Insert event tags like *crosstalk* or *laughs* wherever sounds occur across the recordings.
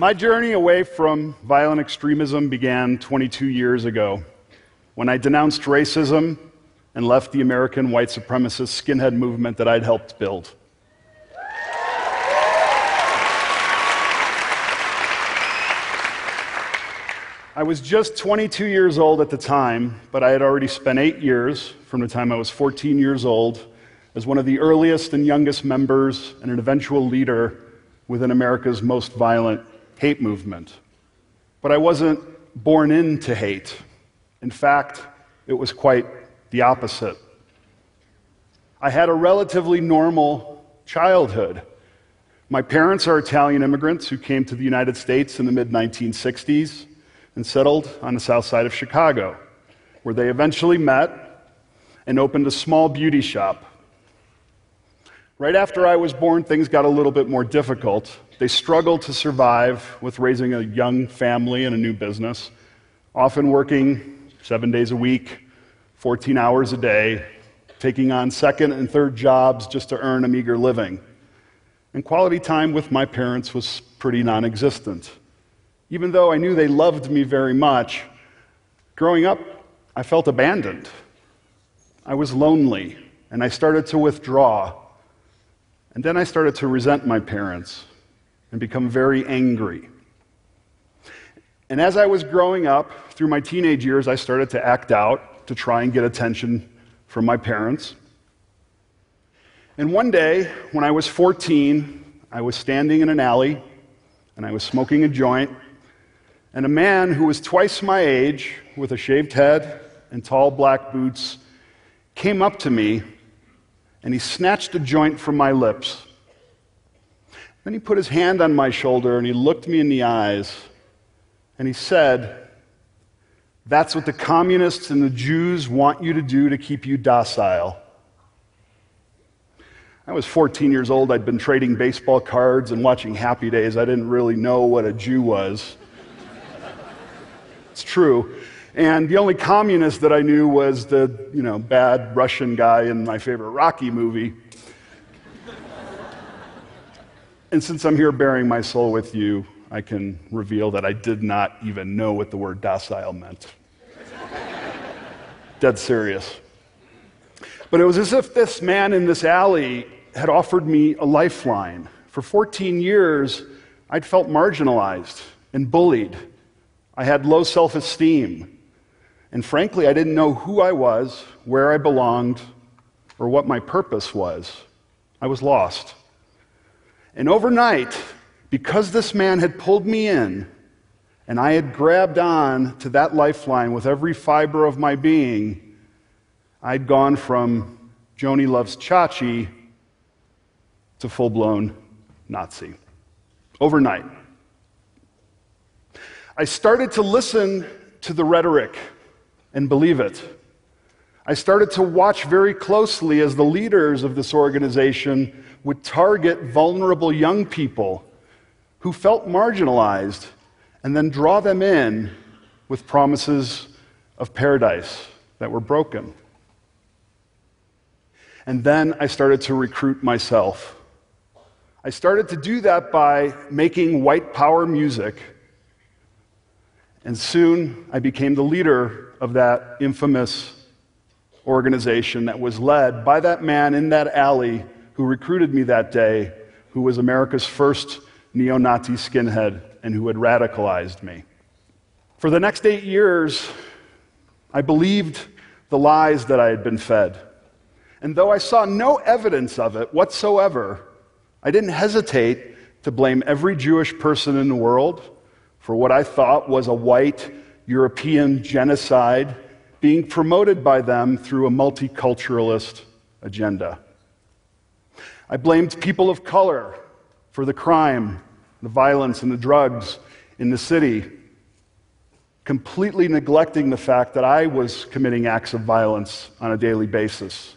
My journey away from violent extremism began 22 years ago when I denounced racism and left the American white supremacist skinhead movement that I'd helped build. I was just 22 years old at the time, but I had already spent eight years, from the time I was 14 years old, as one of the earliest and youngest members and an eventual leader within America's most violent hate movement. But I wasn't born into hate. In fact, it was quite the opposite. I had a relatively normal childhood. My parents are Italian immigrants who came to the United States in the mid 1960s and settled on the south side of Chicago, where they eventually met and opened a small beauty shop. Right after I was born, things got a little bit more difficult. They struggled to survive with raising a young family and a new business, often working seven days a week, 14 hours a day, taking on second and third jobs just to earn a meager living. And quality time with my parents was pretty non existent. Even though I knew they loved me very much, growing up, I felt abandoned. I was lonely, and I started to withdraw. And then I started to resent my parents and become very angry. And as I was growing up, through my teenage years, I started to act out to try and get attention from my parents. And one day, when I was 14, I was standing in an alley and I was smoking a joint and a man who was twice my age, with a shaved head and tall black boots, came up to me and he snatched a joint from my lips. Then he put his hand on my shoulder and he looked me in the eyes and he said, That's what the communists and the Jews want you to do to keep you docile. I was 14 years old. I'd been trading baseball cards and watching Happy Days. I didn't really know what a Jew was. It's true. And the only communist that I knew was the, you know, bad Russian guy in my favorite Rocky movie. and since I'm here baring my soul with you, I can reveal that I did not even know what the word docile meant. Dead serious. But it was as if this man in this alley had offered me a lifeline. For 14 years, I'd felt marginalized and bullied I had low self esteem. And frankly, I didn't know who I was, where I belonged, or what my purpose was. I was lost. And overnight, because this man had pulled me in, and I had grabbed on to that lifeline with every fiber of my being, I'd gone from Joanie loves Chachi to full blown Nazi. Overnight. I started to listen to the rhetoric and believe it. I started to watch very closely as the leaders of this organization would target vulnerable young people who felt marginalized and then draw them in with promises of paradise that were broken. And then I started to recruit myself. I started to do that by making white power music and soon I became the leader of that infamous organization that was led by that man in that alley who recruited me that day, who was America's first neo Nazi skinhead and who had radicalized me. For the next eight years, I believed the lies that I had been fed. And though I saw no evidence of it whatsoever, I didn't hesitate to blame every Jewish person in the world for what I thought was a white European genocide being promoted by them through a multiculturalist agenda. I blamed people of color for the crime, the violence, and the drugs in the city, completely neglecting the fact that I was committing acts of violence on a daily basis.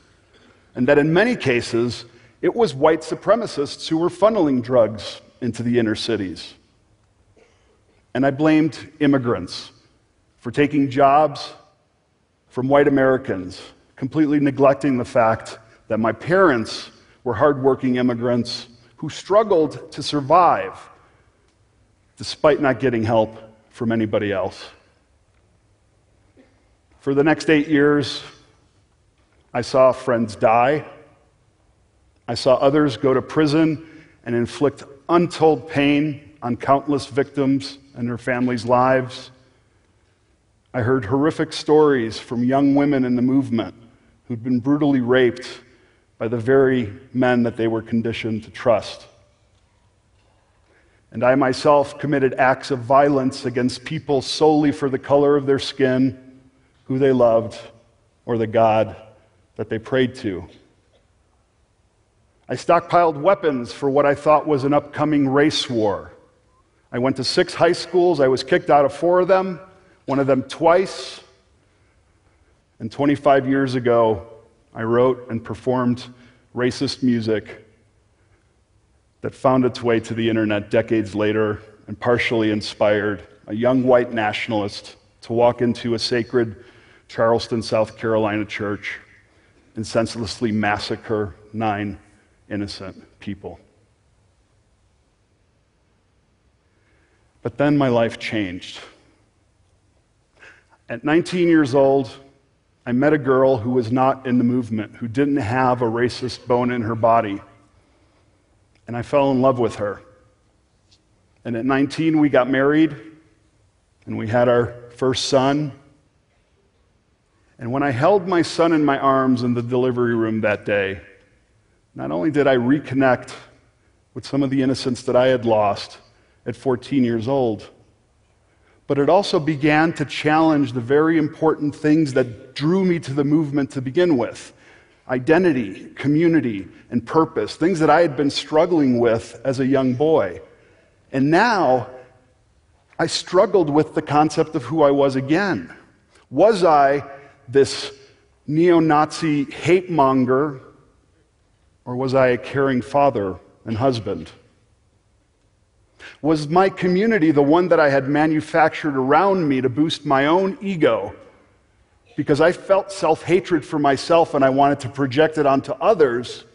And that in many cases, it was white supremacists who were funneling drugs into the inner cities. And I blamed immigrants for taking jobs from white Americans, completely neglecting the fact that my parents were hardworking immigrants who struggled to survive despite not getting help from anybody else. For the next eight years, I saw friends die. I saw others go to prison and inflict untold pain on countless victims and their families' lives. I heard horrific stories from young women in the movement who'd been brutally raped by the very men that they were conditioned to trust. And I myself committed acts of violence against people solely for the color of their skin, who they loved, or the God that they prayed to. I stockpiled weapons for what I thought was an upcoming race war. I went to six high schools. I was kicked out of four of them, one of them twice. And 25 years ago, I wrote and performed racist music that found its way to the internet decades later and partially inspired a young white nationalist to walk into a sacred Charleston, South Carolina church and senselessly massacre nine innocent people. But then my life changed. At 19 years old, I met a girl who was not in the movement, who didn't have a racist bone in her body. And I fell in love with her. And at 19, we got married, and we had our first son. And when I held my son in my arms in the delivery room that day, not only did I reconnect with some of the innocence that I had lost at 14 years old, but it also began to challenge the very important things that drew me to the movement to begin with identity, community, and purpose, things that I had been struggling with as a young boy. And now I struggled with the concept of who I was again. Was I this neo Nazi hate monger, or was I a caring father and husband? Was my community the one that I had manufactured around me to boost my own ego? Because I felt self hatred for myself and I wanted to project it onto others?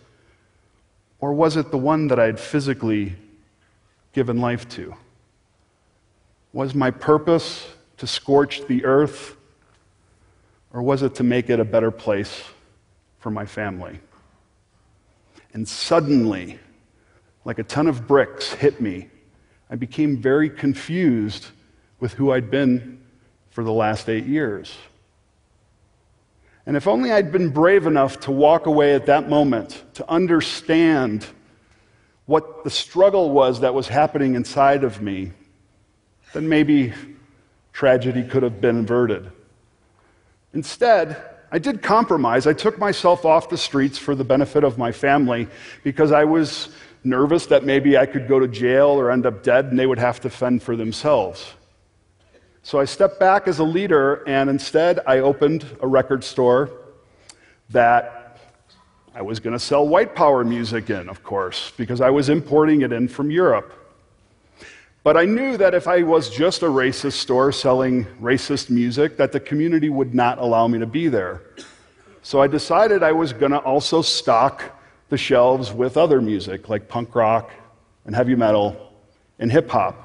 Or was it the one that I had physically given life to? Was my purpose to scorch the earth? Or was it to make it a better place for my family? And suddenly, like a ton of bricks hit me I became very confused with who I'd been for the last eight years. And if only I'd been brave enough to walk away at that moment, to understand what the struggle was that was happening inside of me, then maybe tragedy could have been averted. Instead, I did compromise. I took myself off the streets for the benefit of my family because I was nervous that maybe I could go to jail or end up dead and they would have to fend for themselves. So I stepped back as a leader and instead I opened a record store that I was going to sell white power music in, of course, because I was importing it in from Europe. But I knew that if I was just a racist store selling racist music, that the community would not allow me to be there. So I decided I was going to also stock the shelves with other music like punk rock and heavy metal and hip hop.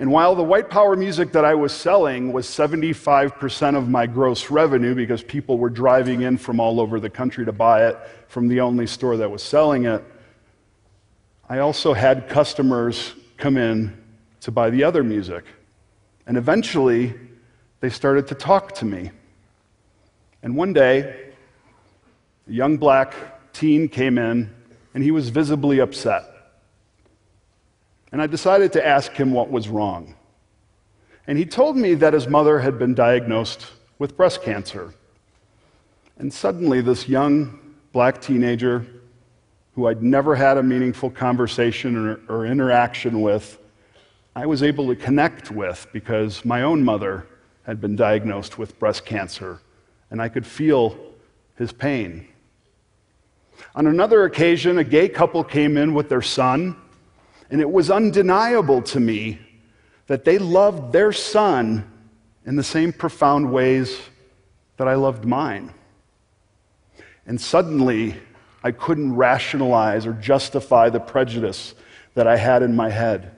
And while the white power music that I was selling was 75% of my gross revenue because people were driving in from all over the country to buy it from the only store that was selling it, I also had customers come in to buy the other music. And eventually, they started to talk to me. And one day, a young black teen came in, and he was visibly upset. And I decided to ask him what was wrong. And he told me that his mother had been diagnosed with breast cancer. And suddenly, this young black teenager, who I'd never had a meaningful conversation or, or, interaction with, I was able to connect with because my own mother had been diagnosed with breast cancer, and I could feel his pain. On another occasion, a gay couple came in with their son, and it was undeniable to me that they loved their son in the same profound ways that I loved mine. And suddenly, I couldn't rationalize or justify the prejudice that I had in my head.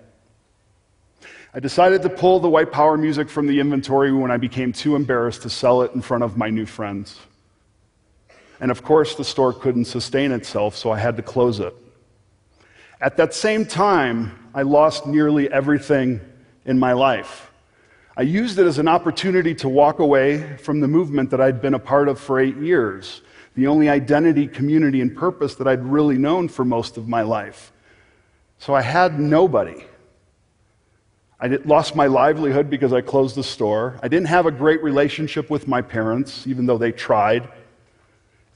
I decided to pull the white power music from the inventory when I became too embarrassed to sell it in front of my new friends. And of course, the store couldn't sustain itself, so I had to close it. At that same time, I lost nearly everything in my life. I used it as an opportunity to walk away from the movement that I'd been a part of for eight years, the only identity, community, and purpose that I'd really known for most of my life. So I had nobody. I lost my livelihood because I closed the store. I didn't have a great relationship with my parents, even though they tried.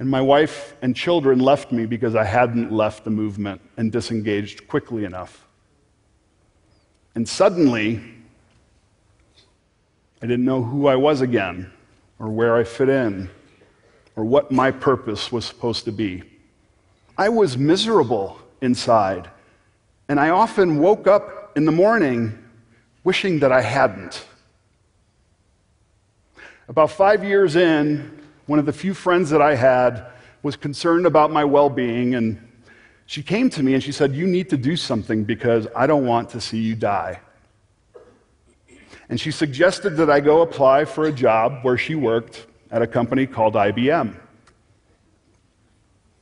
And my wife and children left me because I hadn't left the movement and disengaged quickly enough. And suddenly, I didn't know who I was again, or where I fit in, or what my purpose was supposed to be. I was miserable inside, and I often woke up in the morning wishing that I hadn't. About five years in, one of the few friends that I had was concerned about my well being, and she came to me and she said, You need to do something because I don't want to see you die. And she suggested that I go apply for a job where she worked at a company called IBM.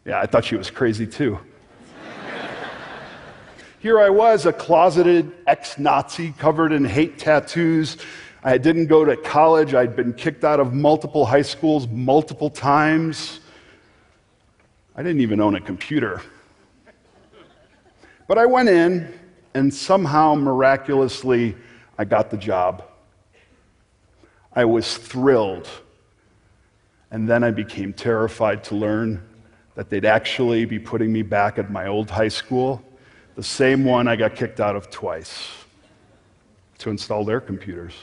Yeah, I thought she was crazy too. Here I was, a closeted ex Nazi covered in hate tattoos. I didn't go to college. I'd been kicked out of multiple high schools multiple times. I didn't even own a computer. But I went in, and somehow, miraculously, I got the job. I was thrilled. And then I became terrified to learn that they'd actually be putting me back at my old high school, the same one I got kicked out of twice, to install their computers.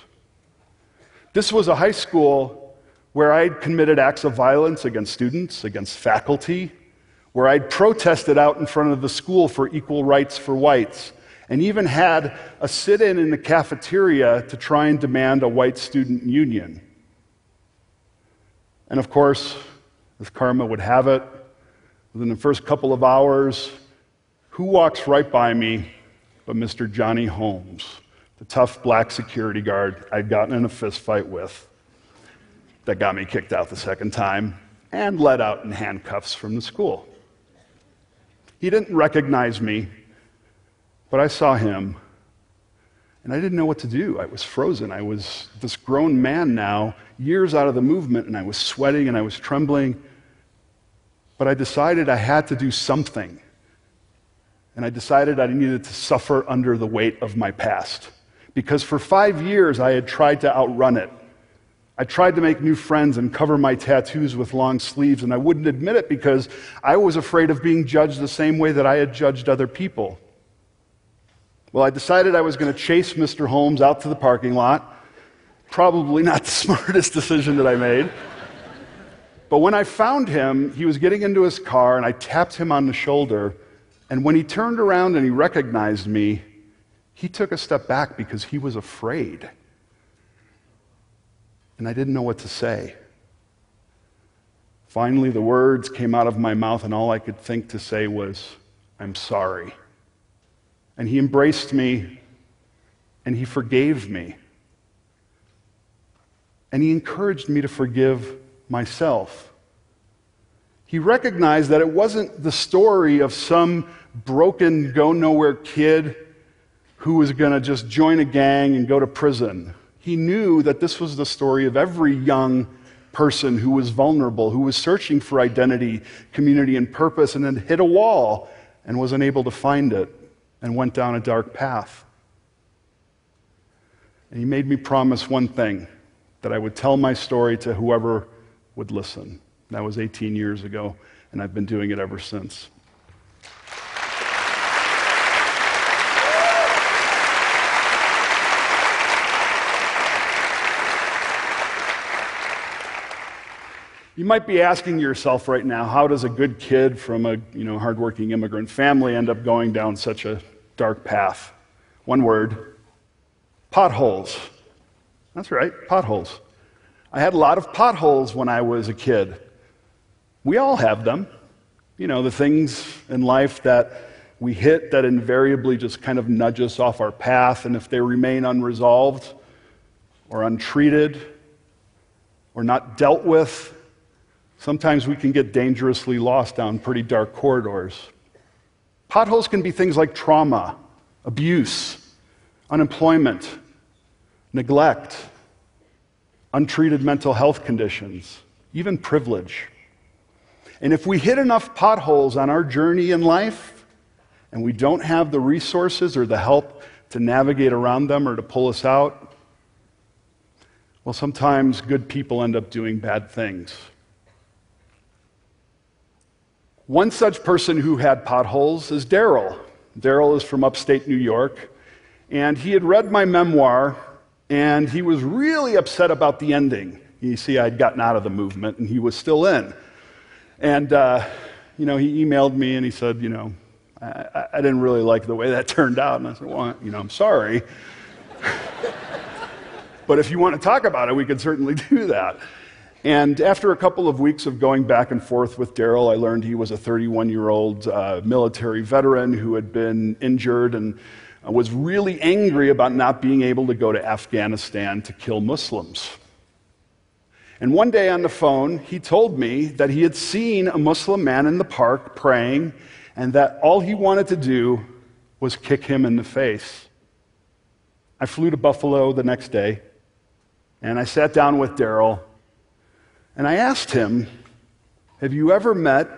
This was a high school where I'd committed acts of violence against students, against faculty, where I'd protested out in front of the school for equal rights for whites, and even had a sit in in the cafeteria to try and demand a white student union. And of course, as karma would have it, within the first couple of hours, who walks right by me but Mr. Johnny Holmes, the tough black security guard I'd gotten in a fist fight with that got me kicked out the second time and let out in handcuffs from the school. He didn't recognize me, but I saw him, and I didn't know what to do. I was frozen. I was this grown man now, years out of the movement, and I was sweating and I was trembling. But I decided I had to do something. And I decided I needed to suffer under the weight of my past. Because for five years I had tried to outrun it. I tried to make new friends and cover my tattoos with long sleeves, and I wouldn't admit it because I was afraid of being judged the same way that I had judged other people. Well, I decided I was going to chase Mr. Holmes out to the parking lot. Probably not the *laughs* smartest decision that I made. But when I found him, he was getting into his car, and I tapped him on the shoulder. And when he turned around and he recognized me, he took a step back because he was afraid and I didn't know what to say. Finally, the words came out of my mouth, and all I could think to say was, I'm sorry. And he embraced me, and he forgave me. And he encouraged me to forgive myself. He recognized that it wasn't the story of some broken, go nowhere kid who was going to just join a gang and go to prison. He knew that this was the story of every young person who was vulnerable, who was searching for identity, community, and purpose, and then hit a wall and was unable to find it and went down a dark path. And he made me promise one thing that I would tell my story to whoever would listen. That was 18 years ago, and I've been doing it ever since. You might be asking yourself right now, how does a good kid from a you know, hardworking immigrant family end up going down such a dark path? One word potholes. That's right, potholes. I had a lot of potholes when I was a kid. We all have them. You know, the things in life that we hit that invariably just kind of nudge us off our path, and if they remain unresolved or untreated or not dealt with, sometimes we can get dangerously lost down pretty dark corridors. Potholes can be things like trauma, abuse, unemployment, neglect, untreated mental health conditions, even privilege. And if we hit enough potholes on our journey in life and we don't have the resources or the help to navigate around them or to pull us out, well, sometimes good people end up doing bad things. One such person who had potholes is Daryl. Daryl is from upstate New York, and he had read my memoir, and he was really upset about the ending. You see, I'd gotten out of the movement, and he was still in. And, uh, you know, he emailed me and he said, you know, I, I, didn't really like the way that turned out. And I said, well, you know, I'm sorry. *laughs* but if you want to talk about it, we can certainly *laughs* do that. And after a couple of weeks of going back and forth with Daryl, I learned he was a 31 year old uh, military veteran who had been injured and was really angry about not being able to go to Afghanistan to kill Muslims. And one day on the phone, he told me that he had seen a Muslim man in the park praying, and that all he wanted to do was kick him in the face. I flew to Buffalo the next day, and I sat down with Daryl, and I asked him, Have you ever met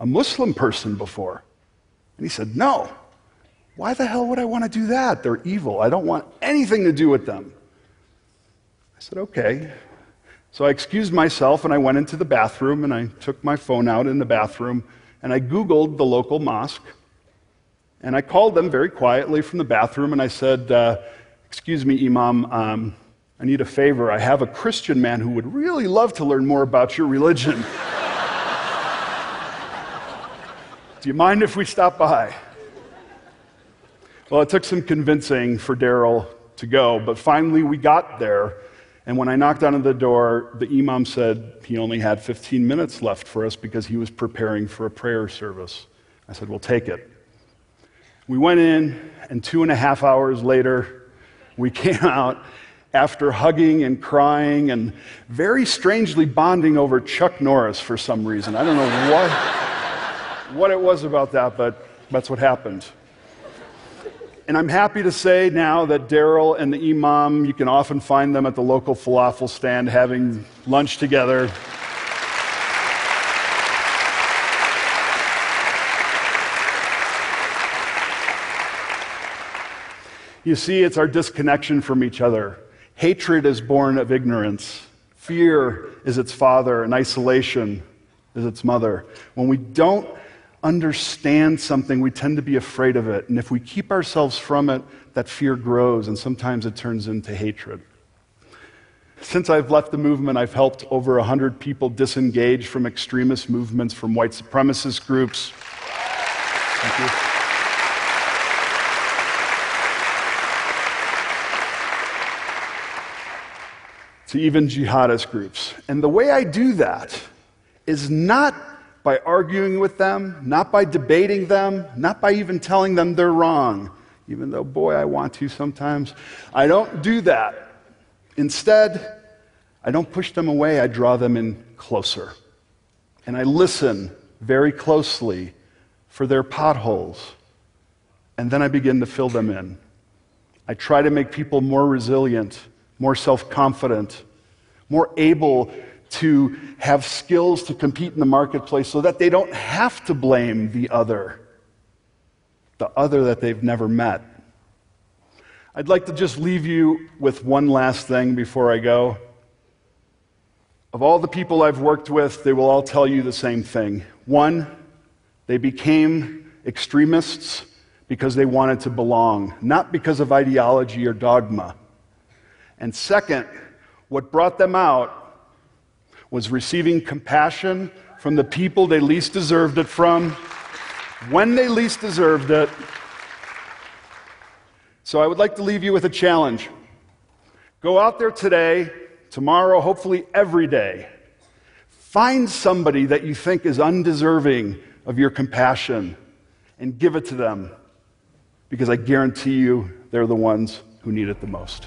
a Muslim person before? And he said, No. Why the hell would I want to do that? They're evil. I don't want anything to do with them. I said, Okay. So I excused myself and I went into the bathroom and I took my phone out in the bathroom and I Googled the local mosque. And I called them very quietly from the bathroom and I said, uh, Excuse me, Imam, um, I need a favor. I have a Christian man who would really love to learn more about your religion. *laughs* Do you mind if we stop by? Well, it took some convincing for Daryl to go, but finally we got there. And when I knocked on the door, the imam said he only had 15 minutes left for us because he was preparing for a prayer service. I said, We'll take it. We went in, and two and a half hours later, we *laughs* came out after hugging and crying and very strangely bonding over Chuck Norris for some reason. I don't know what, what it was about that, but that's what happened. And I'm happy to say now that Daryl and the Imam, you can often find them at the local falafel stand having lunch together. You see, it's our disconnection from each other. Hatred is born of ignorance. Fear is its father, and isolation is its mother. When we don't understand something, we tend to be afraid of it. And if we keep ourselves from it, that fear grows, and sometimes it turns into hatred. Since I've left the movement, I've helped over 100 people disengage from extremist movements, from white supremacist groups. Thank you. To even jihadist groups. And the way I do that is not by arguing with them, not by debating them, not by even telling them they're wrong, even though, boy, I want to sometimes. I don't do that. Instead, I don't push them away, I draw them in closer. And I listen very closely for their potholes. And then I begin to fill them in. I try to make people more resilient, more self confident, more able to have skills to compete in the marketplace so that they don't have to blame the other, the other that they've never met. I'd like to just leave you with one last thing before I go. Of all the people I've worked with, they will all tell you the same thing. One, they became extremists because they wanted to belong, not because of ideology or dogma. And second, what brought them out was receiving compassion from the people they least deserved it from, when they least deserved it. So I would like to leave you with a challenge. Go out there today, tomorrow, hopefully every day. Find somebody that you think is undeserving of your compassion and give it to them because I guarantee you they're the ones who need it the most.